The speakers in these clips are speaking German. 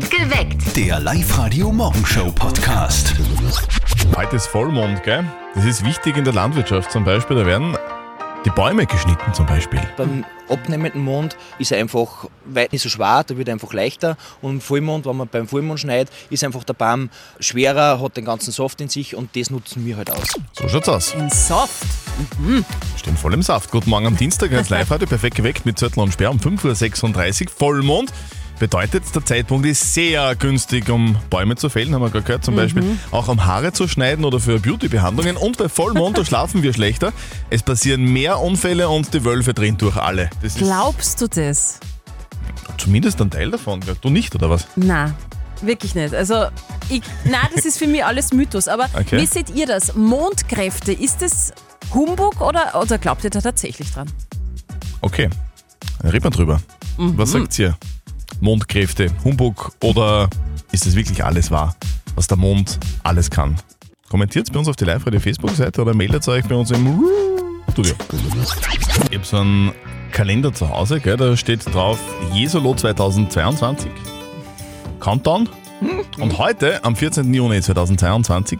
Geweckt. Der Live-Radio-Morgenshow-Podcast. Heute ist Vollmond, gell? Das ist wichtig in der Landwirtschaft zum Beispiel. Da werden die Bäume geschnitten zum Beispiel. Beim abnehmenden Mond ist er einfach weit nicht so schwer, da wird er einfach leichter. Und im Vollmond, wenn man beim Vollmond schneidet, ist einfach der Baum schwerer, hat den ganzen Saft in sich und das nutzen wir halt aus. So schaut's aus. Ein Soft. Stehen voll im Saft. Guten Morgen am Dienstag als Live-Radio. Perfekt geweckt mit Zettel und Sperr um 5.36 Uhr. Vollmond. Bedeutet, der Zeitpunkt ist sehr günstig, um Bäume zu fällen, haben wir gerade gehört, zum Beispiel auch um Haare zu schneiden oder für Beauty-Behandlungen. Und bei Vollmond, da schlafen wir schlechter. Es passieren mehr Unfälle und die Wölfe drehen durch alle. Das ist Glaubst du das? zumindest ein Teil davon. Du nicht, oder was? Na, wirklich nicht. Also, ich, na, das ist für mich alles Mythos. Aber Okay. wie seht ihr das? Mondkräfte, ist das Humbug oder, oder glaubt ihr da tatsächlich dran? Okay, dann reden wir drüber. Was sagt ihr? Mondkräfte, Humbug oder ist es wirklich alles wahr, was der Mond alles kann? Kommentiert bei uns auf die Live-Radio-Facebook-Seite oder meldet euch bei uns im Studio. Ich habe so einen Kalender zu Hause, gell, da steht drauf Jesolo 2022. Countdown. Und heute, am 14. Juni 2022,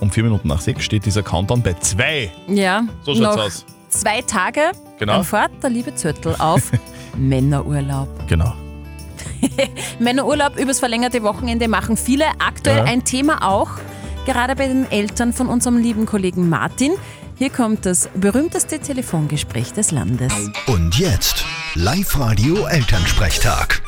um 4 Minuten nach 6, steht dieser Countdown bei 2. Ja. So schaut's aus. Zwei Tage, Genau. dann fährt der liebe Zöttl auf Männerurlaub. Genau. Männerurlaub übers verlängerte Wochenende machen viele. Aktuell Ja. ein Thema auch, gerade bei den Eltern von unserem lieben Kollegen Martin. Hier kommt das berühmteste Telefongespräch des Landes. Und jetzt Live-Radio Elternsprechtag.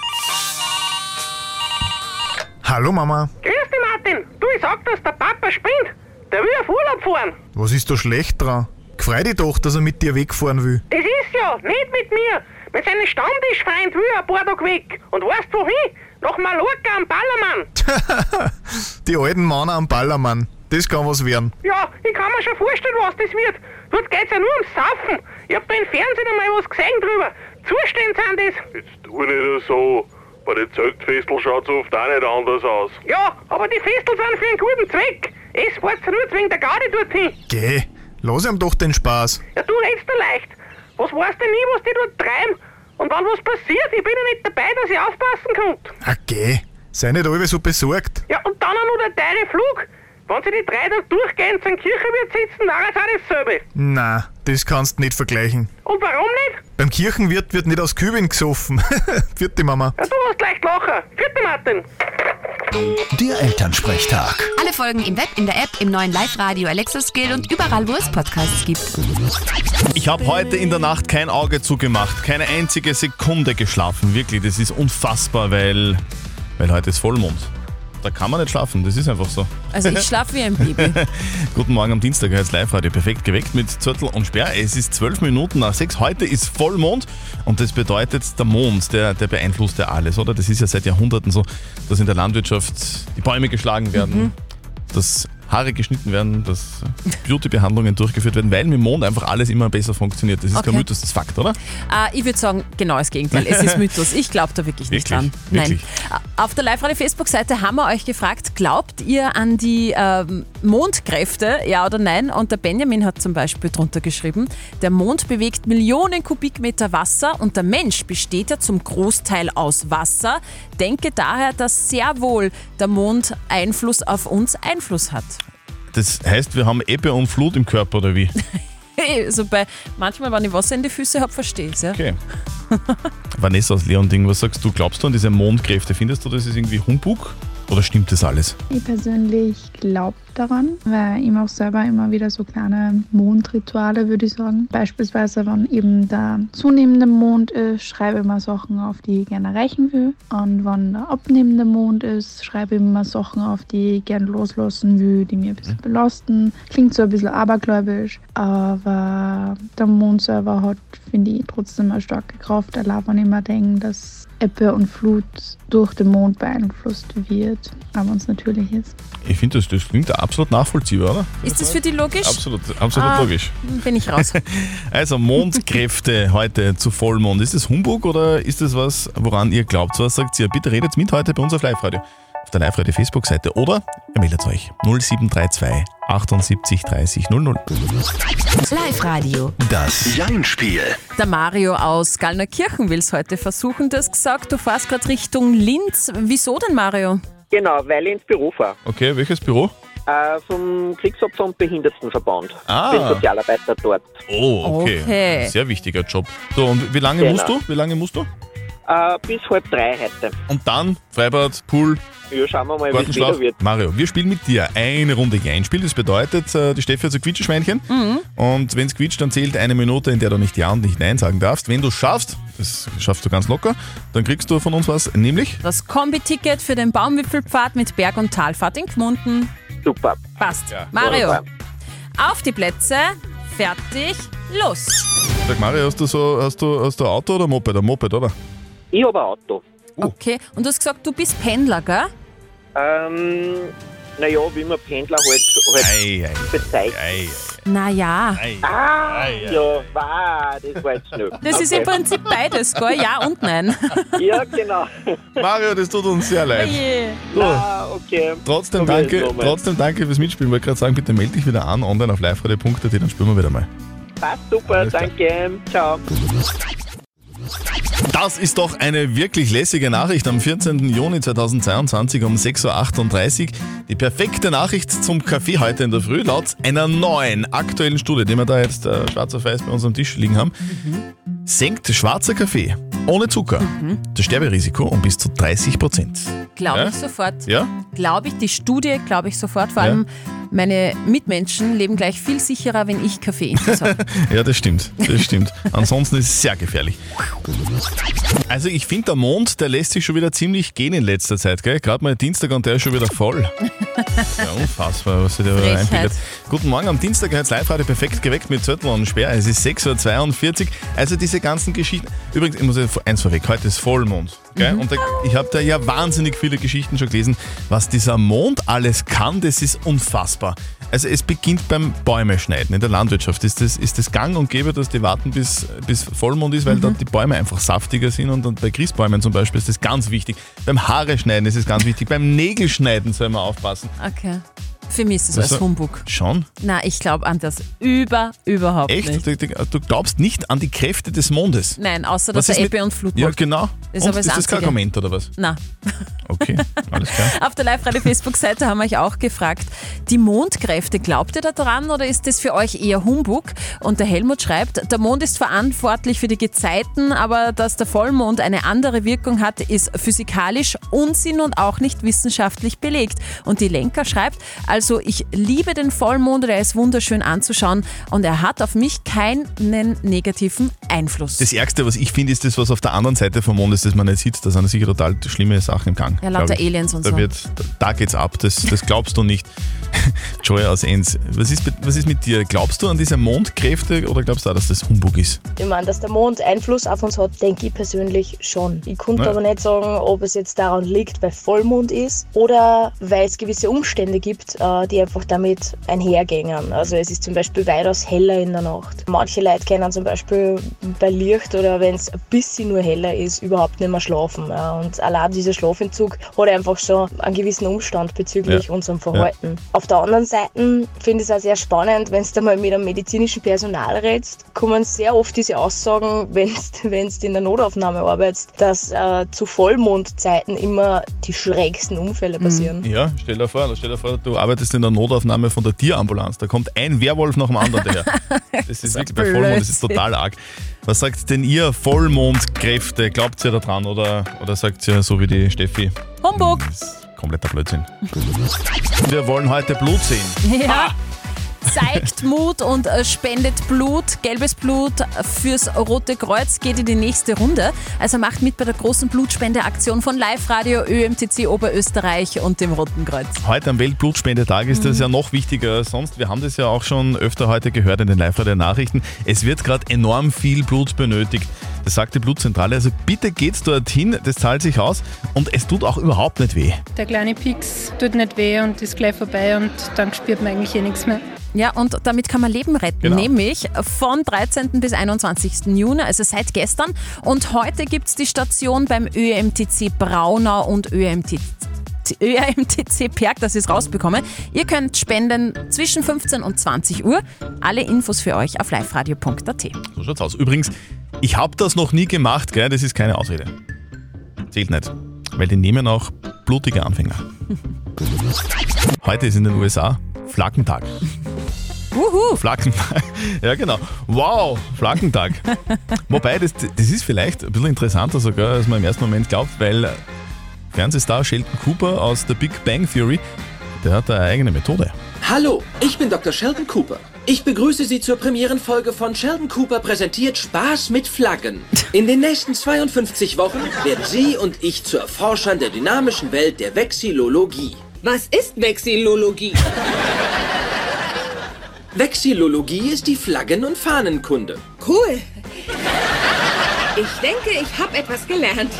Hallo Mama, Grüß dich, Martin. Du, ich sag, dass der Papa spinnt. Der will auf Urlaub fahren. was ist da schlecht dran? Freu dich doch, dass er mit dir wegfahren will. Das ist ja nicht mit mir. Mit seinem Stammtischfreund will er ein paar Tage weg. Und weißt wohin? Nach Mallorca am Ballermann. Die alten Männer am Ballermann, das kann was werden. Ja, ich kann mir schon vorstellen, was das wird. Dort geht's ja nur ums Saufen. Ich hab da im Fernsehen einmal was gesehen drüber. Zustände sind das. Jetzt tu nicht so. Bei den Zeltfesteln schaut's oft auch nicht anders aus. Ja, aber die Festel sind für einen guten Zweck. Es ja nur wegen der Gaudi dorthin. Geh, lass ihm doch den Spaß. Ja, du redst da leicht. Was weißt du nie, was die dort treiben? Und wenn was passiert, ich bin ja nicht dabei, dass ich aufpassen. Ah, geh, sei nicht alle so besorgt. Ja, und dann auch noch der teure Flug. Wenn sie die drei Tage durchgehend in Kirchenwirt sitzen, wäre es auch dasselbe. Na, das kannst nicht vergleichen. Und warum nicht? Beim Kirchenwirt wird nicht aus Kübeln gesoffen. Vierte Mama. Ja, du hast leicht lachen. Vierte Martin. Der Elternsprechtag. Alle Folgen im Web, in der App, im neuen Live-Radio Alexa Skill und überall, wo es Podcasts gibt. Ich habe heute in der Nacht kein Auge zugemacht, keine einzige Sekunde geschlafen. Wirklich, das ist unfassbar, weil, weil heute ist Vollmond. Da kann man nicht schlafen, das ist einfach so. Also ich schlafe wie ein Baby. Guten Morgen am Dienstag, ist Live-Radio perfekt geweckt mit Zürtel und Sperr. Es ist zwölf Minuten nach sechs. Heute ist Vollmond und das bedeutet, der Mond, der, der beeinflusst ja alles, oder? Das ist ja seit Jahrhunderten so, dass in der Landwirtschaft die Bäume geschlagen werden, dass Haare geschnitten werden, dass Beauty-Behandlungen durchgeführt werden, weil mit dem Mond einfach alles immer besser funktioniert. Das ist kein Okay. Mythos, das ist Fakt, oder? Äh, ich würde sagen, genau das Gegenteil. Es ist Mythos. Ich glaube da wirklich nicht Wirklich? dran. Wirklich? Äh, Auf der Live-Radio-Facebook-Seite haben wir euch gefragt, glaubt ihr an die ähm, Mondkräfte, ja oder nein? Und der Benjamin hat zum Beispiel drunter geschrieben, der Mond bewegt Millionen Kubikmeter Wasser und der Mensch besteht ja zum Großteil aus Wasser. Denke daher, dass sehr wohl der Mond Einfluss auf uns Einfluss hat. Das heißt, wir haben Ebbe und Flut im Körper, oder wie? Also bei, manchmal, wenn ich Wasser in die Füße habe, verstehe ich es. Ja? Okay. Vanessa aus Leonding, was sagst du? Glaubst du an diese Mondkräfte? Findest du, das ist irgendwie Humbug? Oder stimmt das alles? Ich persönlich glaube daran, weil ich mache selber immer wieder so kleine Mondrituale, würde ich sagen. Beispielsweise, wenn eben der zunehmende Mond ist, schreibe ich immer Sachen auf, die ich gerne erreichen will. Und wenn der abnehmende Mond ist, schreibe ich immer Sachen auf, die ich gerne loslassen will, die mir ein bisschen belasten. Klingt so ein bisschen abergläubisch, aber der Mond selber hat, finde ich, trotzdem eine starke Kraft. Allein wenn ich mir denke, dass Ebbe und Flut durch den Mond beeinflusst wird, aber uns natürlich ist. Ich finde, das, das klingt absolut nachvollziehbar, oder? Ist das für dich logisch? Absolut, absolut Ah. logisch. Bin ich raus. Also Mondkräfte heute zu Vollmond. Ist das Humbug oder ist das was, woran ihr glaubt? Was sagt ihr? Bitte redet mit heute bei uns auf Live-Radio. Der Live-Radio Facebook-Seite oder ihr meldet euch 0732 78 30 00. Live-Radio. Das Jein-Spiel. Der Mario aus Gallnerkirchen will es heute versuchen. Du hast gesagt, du fährst gerade Richtung Linz. Wieso denn, Mario? Genau, weil ich ins Büro fahre. Okay, welches Büro? Äh, vom Kriegsopfer- und Behindertenverband. Ah. Bin Sozialarbeiter dort. Oh, okay. Okay. Sehr wichtiger Job. So, und wie lange Genau. musst du? Wie lange musst du? Äh, bis halb drei heute. Und dann Freibad, Pool, Ja, schauen wir mal, wie es Gartenschlaf. wieder wird. Mario, wir spielen mit dir eine Runde Jein-Spiel. Das bedeutet, äh, die Steffi hat so Quietscheschweinchen. Und wenn es quietscht, dann zählt eine Minute, in der du nicht Ja und nicht Nein sagen darfst. Wenn du schaffst, das schaffst du ganz locker, dann kriegst du von uns was, nämlich Das Kombi-Ticket für den Baumwipfelpfad mit Berg- und Talfahrt in Gmunden. Super. Passt. Ja. Mario, Wunderbar. auf die Plätze, fertig, los. Sag Mario, hast du so, hast du, hast du Auto oder Moped? Ein Moped, oder? Ich habe ein Auto. Okay, und du hast gesagt, du bist Pendler, gell? Ähm, naja, wie man Pendler halt, halt Ei, ei, bezeichnet. ei, Naja, ei. Ah, Ei, ei. ja, wow, das war jetzt schnell. das ist im Okay. Prinzip beides, gell? Ja und nein. Ja, genau. Mario, das tut uns sehr leid. So, Ah, okay. trotzdem danke, trotzdem danke fürs Mitspielen. Ich wollte gerade sagen, bitte melde dich wieder an, online auf liveradio.at, dann spielen wir wieder mal. Passt super, Alles klar. danke. Ciao. Das ist doch eine wirklich lässige Nachricht am 14. Juni 2022 um 6.38 Uhr. Die perfekte Nachricht zum Kaffee heute in der Früh laut einer neuen aktuellen Studie, die wir da jetzt äh, schwarz auf weiß bei uns am Tisch liegen haben, senkt schwarzer Kaffee ohne Zucker das Sterberisiko um bis zu 30 Prozent. Glaube Ja? ich sofort. Ja? Glaube ich, die Studie glaube ich sofort. Vor Ja. Meine Mitmenschen leben gleich viel sicherer, wenn ich Kaffeeinfluss habe. Ja, das stimmt. Das stimmt. Ansonsten ist es sehr gefährlich. Also ich finde, der Mond, der lässt sich schon wieder ziemlich gehen in letzter Zeit. Gerade mal Dienstag und der ist schon wieder voll. Ja, unfassbar, was sich da Frechheit. einbildet. Guten Morgen, am Dienstag hat live heute perfekt geweckt mit Zettel und Sperr. Es ist 6.42 Uhr. Also diese ganzen Geschichten. Übrigens, ich muss eins vorweg, heute ist Vollmond. Gell? Und da, ich habe da ja wahnsinnig viele Geschichten schon gelesen. Was dieser Mond alles kann, das ist unfassbar. Also es beginnt beim Bäume schneiden. In der Landwirtschaft ist das, ist das gang und gäbe, dass die warten bis, bis Vollmond ist, weil dort die Bäume einfach saftiger sind. Und, und bei Christbäumen zum Beispiel ist das ganz wichtig. Beim Haare schneiden ist es ganz wichtig. Beim Nägelschneiden soll man aufpassen. Okay. Für mich ist es Was als so- Humbug. Schon? Na, ich glaube an das über, überhaupt Echt? nicht. Du, du, glaubst nicht an die Kräfte des Mondes. Nein, außer dass er Ebbe und Flut Ja, genau. Ist und das ist das kein. Argument oder was? Na, Okay, alles klar. auf der Live-Radio-Facebook-Seite haben wir euch auch gefragt, die Mondkräfte, glaubt ihr da dran oder ist das für euch eher Humbug? Und der Helmut schreibt, der Mond ist verantwortlich für die Gezeiten, aber dass der Vollmond eine andere Wirkung hat, ist physikalisch Unsinn und auch nicht wissenschaftlich belegt. Und die Lenker schreibt, also ich liebe den Vollmond, der ist wunderschön anzuschauen und er hat auf mich keinen negativen Einfluss. Das Ärgste, was ich finde, ist das, was auf der anderen Seite vom Mond ist, das man nicht sieht. Da sind sicher total schlimme Sachen im Gang. Ja, lauter. Aliens und da so. Wird, da geht's ab, das, das glaubst du nicht. Joy aus Enns, was ist, mit- was ist mit dir? Glaubst du an diese Mondkräfte oder glaubst du auch, dass das Humbug ist? Ich meine, dass der Mond Einfluss auf uns hat, denke ich persönlich schon. Ich konnte Ja. aber nicht sagen, ob es jetzt daran liegt, weil Vollmond ist oder weil es gewisse Umstände gibt, die einfach damit einhergehen. Also es ist zum Beispiel weitaus heller in der Nacht. Manche Leute können zum Beispiel bei Licht oder wenn es ein bisschen nur heller ist, überhaupt nicht mehr schlafen. ja. Und allein dieser Schlafentzug hat einfach schon einen gewissen Umstand bezüglich Ja. unserem Verhalten. Auf der anderen Seite finde ich es auch sehr spannend, wenn du mal mit einem medizinischen Personal redest, kommen sehr oft diese Aussagen, wenn du in der Notaufnahme arbeitest, dass äh, zu Vollmondzeiten immer die schrägsten Unfälle passieren. Ja, stell dir vor, stell dir vor, du arbeitest in der Notaufnahme von der Tierambulanz. Da kommt ein Werwolf nach dem anderen daher. Das ist wirklich bei Vollmond, das ist total arg. Was sagt denn ihr, Vollmondkräfte? Glaubt ihr da dran oder, oder sagt ihr so wie die Steffi? Humbug! Das ist kompletter Blödsinn. Wir wollen heute Blut sehen. Ja. Zeigt Mut und äh, spendet Blut. Gelbes Blut fürs Rote Kreuz geht in die nächste Runde. Also macht mit bei der großen Blutspendeaktion von Live Radio, ÖMTC Oberösterreich und dem Roten Kreuz. Heute am Weltblutspendetag ist das ja noch wichtiger als sonst. Wir haben das ja auch schon öfter heute gehört in den live radio nachrichten Es wird gerade enorm viel Blut benötigt. Das sagt die Blutzentrale. Also bitte geht's dorthin, das zahlt sich aus und es tut auch überhaupt nicht weh. Der kleine Pix tut nicht weh und ist gleich vorbei und dann spürt man eigentlich eh nichts mehr. Ja, und damit kann man Leben retten, Genau. nämlich von 13. bis 21. Juni, also seit gestern. Und heute gibt es die Station beim ÖMTC Braunau und ÖMTC ÖRMTC Perk, dass ich es rausbekomme. Ihr könnt spenden zwischen 15 und 20 Uhr. Alle Infos für euch auf liveradio.at. So schaut's aus. Übrigens, ich habe das noch nie gemacht, gell? das ist keine Ausrede. Zählt nicht. Weil die nehmen auch blutige Anfänger. Heute ist in den USA Flaggentag. Wuhu. Flaggentag. Ja, genau. Wow, Flaggentag. Wobei, das, das ist vielleicht ein bisschen interessanter sogar, als man im ersten Moment glaubt, weil Fernsehstar Sheldon Cooper aus der Big Bang Theory, der hat eine eigene Methode. Hallo, ich bin Dr. Sheldon Cooper. Ich begrüße Sie zur Premierenfolge von Sheldon Cooper präsentiert Spaß mit Flaggen. In den nächsten 52 Wochen werden Sie und ich zu Erforschern der dynamischen Welt der Vexillologie. Was ist Vexillologie? Vexillologie ist die Flaggen- und Fahnenkunde. Cool. Ich denke, ich habe etwas gelernt.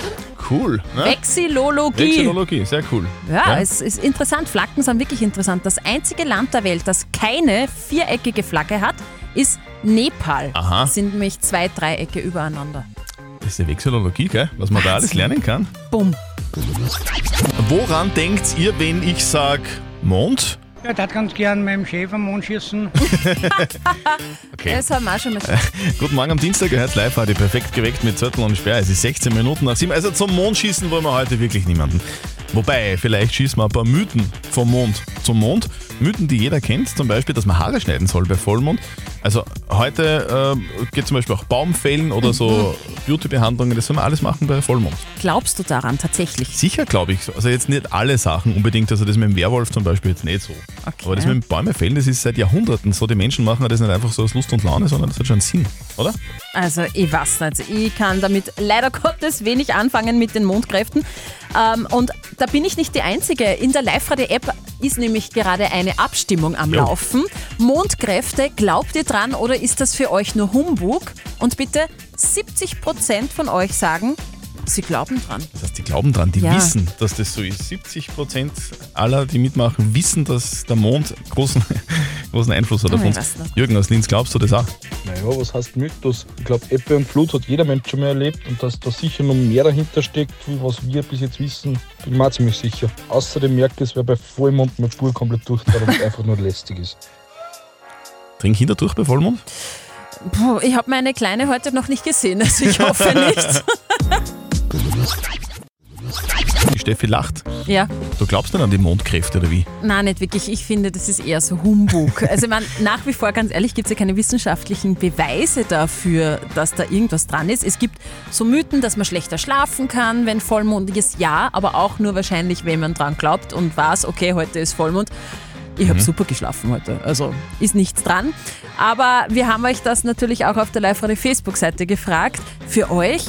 Cool. Ne? Vexillologie. Vexillologie, sehr cool. Ja, es ist interessant. Flaggen sind wirklich interessant. Das einzige Land der Welt, das keine viereckige Flagge hat, ist Nepal. Aha. Das sind nämlich zwei Dreiecke übereinander. Das ist die Vexillologie, gell? Was man da alles lernen kann. Bumm. Woran denkt ihr, wenn ich sag Mond? Ja, das ganz gern meinem Chef am Mond schießen. Okay. Das haben wir auch schon mal Guten Morgen am Dienstag, ihr hört live heute perfekt geweckt mit Zettel und Sperr. Es ist 16 Minuten nach 7. Also zum Mond schießen wollen wir heute wirklich niemanden. Wobei, vielleicht schießen wir ein paar Mythen vom Mond zum Mond. Mythen, die jeder kennt, zum Beispiel, dass man Haare schneiden soll bei Vollmond. Also heute ähm, geht zum Beispiel auch Baumfällen oder so Beautybehandlungen, das soll man alles machen bei Vollmond. Glaubst du daran tatsächlich? Sicher glaube ich. Also jetzt nicht alle Sachen unbedingt, also das mit dem Werwolf zum Beispiel jetzt nicht so. Aber das mit dem Bäume fällen, das ist seit Jahrhunderten so. Die Menschen machen das nicht einfach so aus Lust und Laune, sondern das hat schon Sinn, oder? Also ich weiß nicht. Ich kann damit leider Gottes wenig anfangen mit den Mondkräften. Ähm, und da bin ich nicht die Einzige. In der Live-Radio-App ist nämlich gerade eine Abstimmung am Jo. Laufen. Mondkräfte, glaubt ihr dran oder ist das für euch nur Humbug? Und bitte 70% von euch sagen, sie glauben dran. Das heißt, die glauben dran, die Ja. wissen, dass das so ist. 70 Prozent aller, die mitmachen, wissen, dass der Mond großen, großen Einfluss hat auf Ah, uns. Jürgen aus Linz, glaubst du das auch? Naja, was heißt Mythos? Ich glaube, Ebbe und Flut hat jeder Mensch schon mal erlebt und dass da sicher noch mehr dahinter steckt, wie was wir bis jetzt wissen, bin ich mir ziemlich sicher. Außerdem merkt es, wer bei Vollmond mal Spur komplett durchdreht und einfach nur lästig ist. Trinken Kinder durch bei Vollmond? Puh, ich habe meine Kleine heute noch nicht gesehen, also ich hoffe nicht. Steffi lacht. ja. Du glaubst nicht an die Mondkräfte oder wie? Nein, nicht wirklich. Ich finde, das ist eher so Humbug. Also, meine, nach wie vor, ganz ehrlich, gibt es ja keine wissenschaftlichen Beweise dafür, dass da irgendwas dran ist. Es gibt so Mythen, dass man schlechter schlafen kann, wenn Vollmond ist. Ja, aber auch nur wahrscheinlich, wenn man dran glaubt und weiß, okay, heute ist Vollmond. Ich habe Mhm. super geschlafen heute, also ist nichts dran. Aber wir haben euch das natürlich auch auf der Live-Radio-Facebook-Seite gefragt. Für euch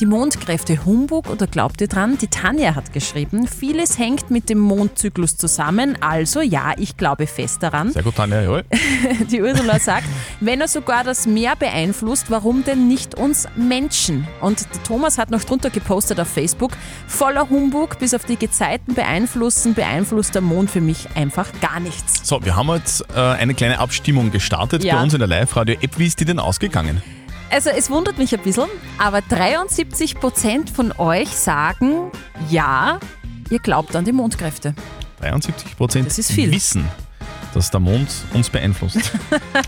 die Mondkräfte Humbug oder glaubt ihr dran? Die Tanja hat geschrieben, vieles hängt mit dem Mondzyklus zusammen, also ja, ich glaube fest daran. Sehr gut, Tanja, jawohl. Die Ursula sagt, wenn er sogar das Meer beeinflusst, warum denn nicht uns Menschen? Und der Thomas hat noch drunter gepostet auf Facebook, voller Humbug, bis auf die Gezeiten beeinflussen, beeinflusst der Mond für mich einfach gar nichts. So, wir haben jetzt äh, eine kleine Abstimmung gestartet Ja. bei uns in der Live-Radio-App. Wie ist die denn ausgegangen? Also es wundert mich ein bisschen, aber 73% von euch sagen, ja, ihr glaubt an die Mondkräfte. 73 Prozent Das ist viel. wissen, dass der Mond uns beeinflusst.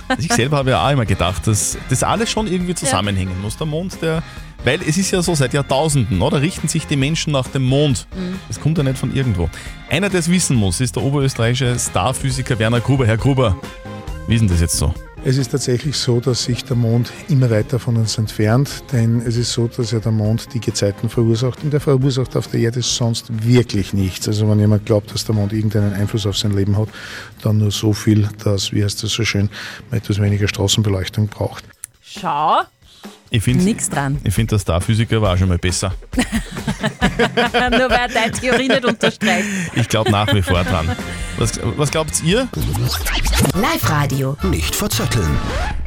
Also ich selber habe ja auch immer gedacht, dass das alles schon irgendwie zusammenhängen muss. Der Mond, der. Weil es ist ja so, seit Jahrtausenden, oder? Richten sich die Menschen nach dem Mond. Mhm. Das kommt ja nicht von irgendwo. Einer, der es wissen muss, ist der oberösterreichische Starphysiker Werner Gruber. Herr Gruber, wie ist denn das jetzt so? Es ist tatsächlich so, dass sich der Mond immer weiter von uns entfernt, denn es ist so, dass ja der Mond die Gezeiten verursacht und der verursacht auf der Erde sonst wirklich nichts. Also wenn jemand glaubt, dass der Mond irgendeinen Einfluss auf sein Leben hat, dann nur so viel, dass, wie heißt das so schön, man etwas weniger Straßenbeleuchtung braucht. Schau, Ich finde, Nix dran. Ich finde, der Starphysiker war schon mal besser. nur weil er deine Theorie nicht unterstreicht. Ich glaube nach wie vor dran. Was, was glaubt ihr? Live-Radio. Nicht verzetteln.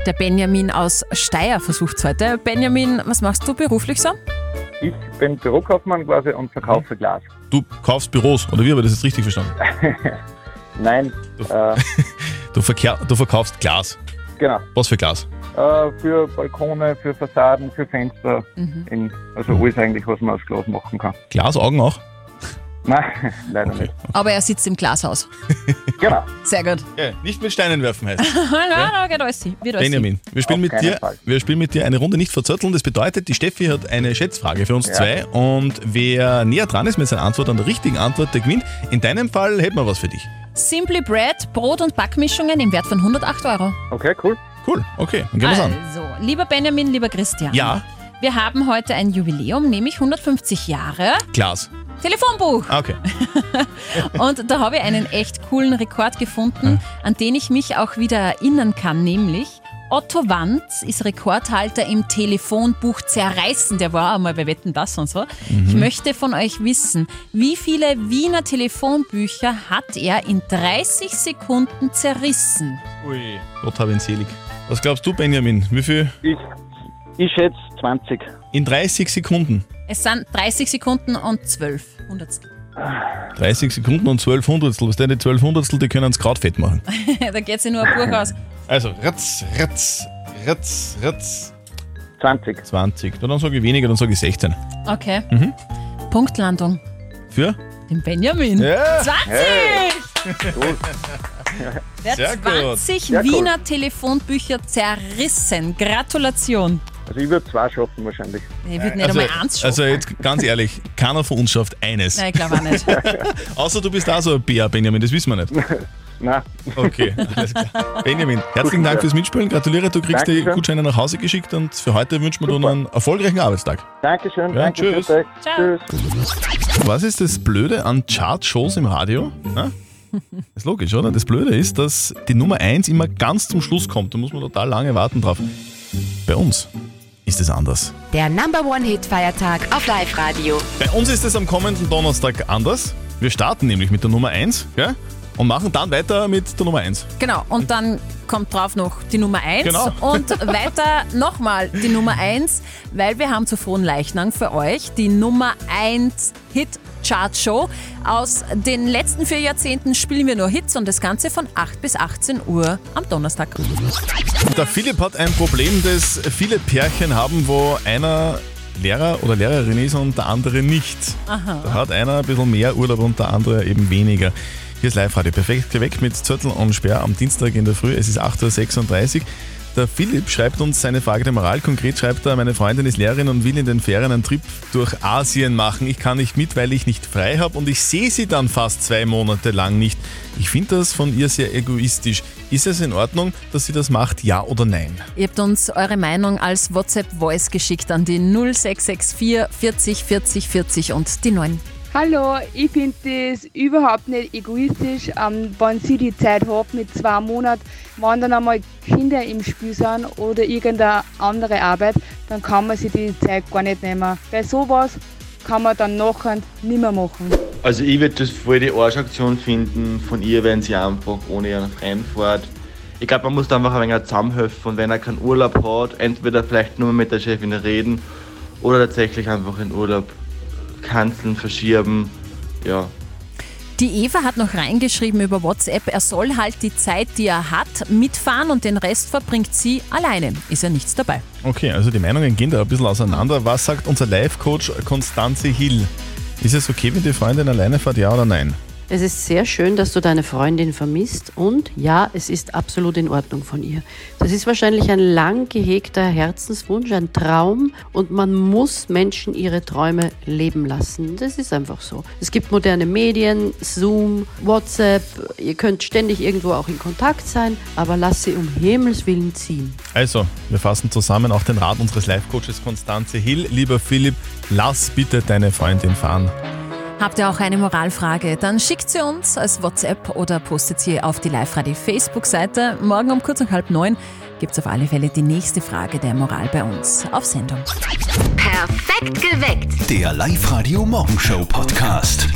Der Benjamin aus Steyr versucht es heute. Benjamin, was machst du beruflich so? Ich bin Bürokaufmann quasi und verkaufe Glas. Du kaufst Büros, oder wie ich das jetzt richtig verstanden? Nein, äh, Du, verkehr, du verkaufst Glas. Genau. Was für Glas? Äh, für Balkone, für Fassaden, für Fenster. Mhm. In, also alles eigentlich, was man aus Glas machen kann. Glasaugen auch? Nein, leider nicht. Aber er sitzt im Glashaus. Genau. Sehr gut. Ja, nicht mit Steinen werfen heißt. ja, ja, geht alles. Wird alles Benjamin, wir spielen, mit dir, wir spielen mit dir eine Runde nicht verzötteln. Das bedeutet, die Steffi hat eine Schätzfrage für uns Ja. zwei und wer näher dran ist mit seiner Antwort an der richtigen Antwort, der gewinnt. In deinem Fall hätten wir was für dich. Simply Bread, Brot- und Backmischungen im Wert von 108 Euro. Okay, cool. Cool, okay, dann gehen wir's an. Also, lieber Benjamin, lieber Christian. Ja, Wir haben heute ein Jubiläum, nämlich 150 Jahre Glas. Telefonbuch. Ah, Okay. Und da habe ich einen echt coolen Rekord gefunden, an den ich mich auch wieder erinnern kann, nämlich Otto Wanz ist Rekordhalter im Telefonbuch Zerreißen. Der war auch mal bei Wetten, das und so. Mhm. Ich möchte von euch wissen, wie viele Wiener Telefonbücher hat er in 30 Sekunden zerrissen? Ui. Gott habe ihn selig. Was glaubst du, Benjamin? Wie viel? Ich, ich schätze 20. In 30 Sekunden. Es sind 30 Sekunden und 12 Hundertstel. 30 Sekunden und 12 Hundertstel. Was denn die 12 Hundertstel, die können ins Krautfett machen. da geht sich nur ein Buch aus. Also, Ratz, Ratz, Ratz, Ratz. 20. 20. Na, dann sage ich weniger, dann sage ich 16. Okay. Mhm. Punktlandung. Für? Den Benjamin. Ja. 20! Hey. Der Sehr gut. 20 Sehr gut. Wiener Telefonbücher zerrissen. Gratulation. Also ich würde zwei schaffen wahrscheinlich. Ich würde nicht Also, einmal eins schaffen. also jetzt ganz ehrlich, keiner von uns schafft eines. Nein, ich glaube auch nicht. Außer du bist auch so ein Bär, Benjamin, das wissen wir nicht. Nein. Okay, alles klar. Benjamin, herzlichen Dank fürs Mitspielen. Gratuliere, du kriegst die Dankeschön. Gutscheine nach Hause geschickt und für heute wünschen wir dir noch einen erfolgreichen Arbeitstag. Dankeschön. Ja, danke. tschüss. Ciao. Tschüss. Was ist das Blöde an Chart-Shows im Radio? Na? Ist logisch, oder? Das Blöde ist, dass die Nummer 1 immer ganz zum Schluss kommt. Da muss man total lange warten drauf. Bei uns ist es anders. Der Number One Hit Feiertag auf Live Radio. Bei uns ist es am kommenden Donnerstag anders. Wir starten nämlich mit der Nummer 1 gell? Und machen dann weiter mit der Nummer 1. Genau, und dann kommt drauf noch die Nummer 1 Genau. und weiter nochmal die Nummer 1, weil wir haben zu frohen Leichnam für euch die Nummer 1 Hit Chart Show. Aus den letzten vier Jahrzehnten spielen wir nur Hits und das Ganze von 8 bis 18 Uhr am Donnerstag. Der Philipp hat ein Problem, das viele Pärchen haben, wo einer Lehrer oder Lehrerin ist und der andere nicht. Aha. Da hat einer ein bisschen mehr Urlaub und der andere eben weniger. Hier ist Live-Radio perfekt geweckt mit Zürtel und Sperr am Dienstag in der Früh. Es ist 8.36 Uhr. Der Philipp schreibt uns seine Frage der Moral. Konkret schreibt er, meine Freundin ist Lehrerin und will in den Ferien einen Trip durch Asien machen. Ich kann nicht mit, weil ich nicht frei habe und ich sehe sie dann fast zwei Monate lang nicht. Ich finde das von ihr sehr egoistisch. Ist es in Ordnung, dass sie das macht, ja oder nein? Ihr habt uns eure Meinung als WhatsApp-Voice geschickt an die 0664 40 40 40 und die 9. Hallo, ich finde das überhaupt nicht egoistisch, ähm, wenn sie die Zeit hat mit zwei Monaten, wenn dann einmal Kinder im Spiel sind oder irgendeine andere Arbeit, dann kann man sich die Zeit gar nicht nehmen. Bei sowas kann man dann nachher nicht mehr machen. Also ich würde das voll die Arschaktion finden von ihr, wenn sie einfach ohne ihren Freund fährt. Ich glaube, man muss da einfach ein wenig zusammenhelfen und wenn er keinen Urlaub hat, entweder vielleicht nur mit der Chefin reden oder tatsächlich einfach den Urlaub canceln, verschieben. Ja, Die Eva hat noch reingeschrieben über WhatsApp, er soll halt die Zeit, die er hat, mitfahren und den Rest verbringt sie alleine. Ist ja nichts dabei. Okay, also die Meinungen gehen da ein bisschen auseinander. Was sagt unser Live-Coach Konstanze Hill? Ist es okay, wenn die Freundin alleine fährt, ja oder nein? Es ist sehr schön, dass du deine Freundin vermisst und ja, es ist absolut in Ordnung von ihr. Das ist wahrscheinlich ein lang gehegter Herzenswunsch, ein Traum und man muss Menschen ihre Träume leben lassen. Das ist einfach so. Es gibt moderne Medien, Zoom, WhatsApp, ihr könnt ständig irgendwo auch in Kontakt sein, aber lass sie um Himmels Willen ziehen. Also, wir fassen zusammen auch den Rat unseres Live-Coaches Konstanze Hill. Lieber Philipp, lass bitte deine Freundin fahren. Habt ihr auch eine Moralfrage? Dann schickt sie uns als WhatsApp oder postet sie auf die Live-Radio Facebook-Seite. Morgen um kurz nach halb neun gibt es auf alle Fälle die nächste Frage der Moral bei uns auf Sendung. Perfekt geweckt. Der Live-Radio Morgenshow Podcast.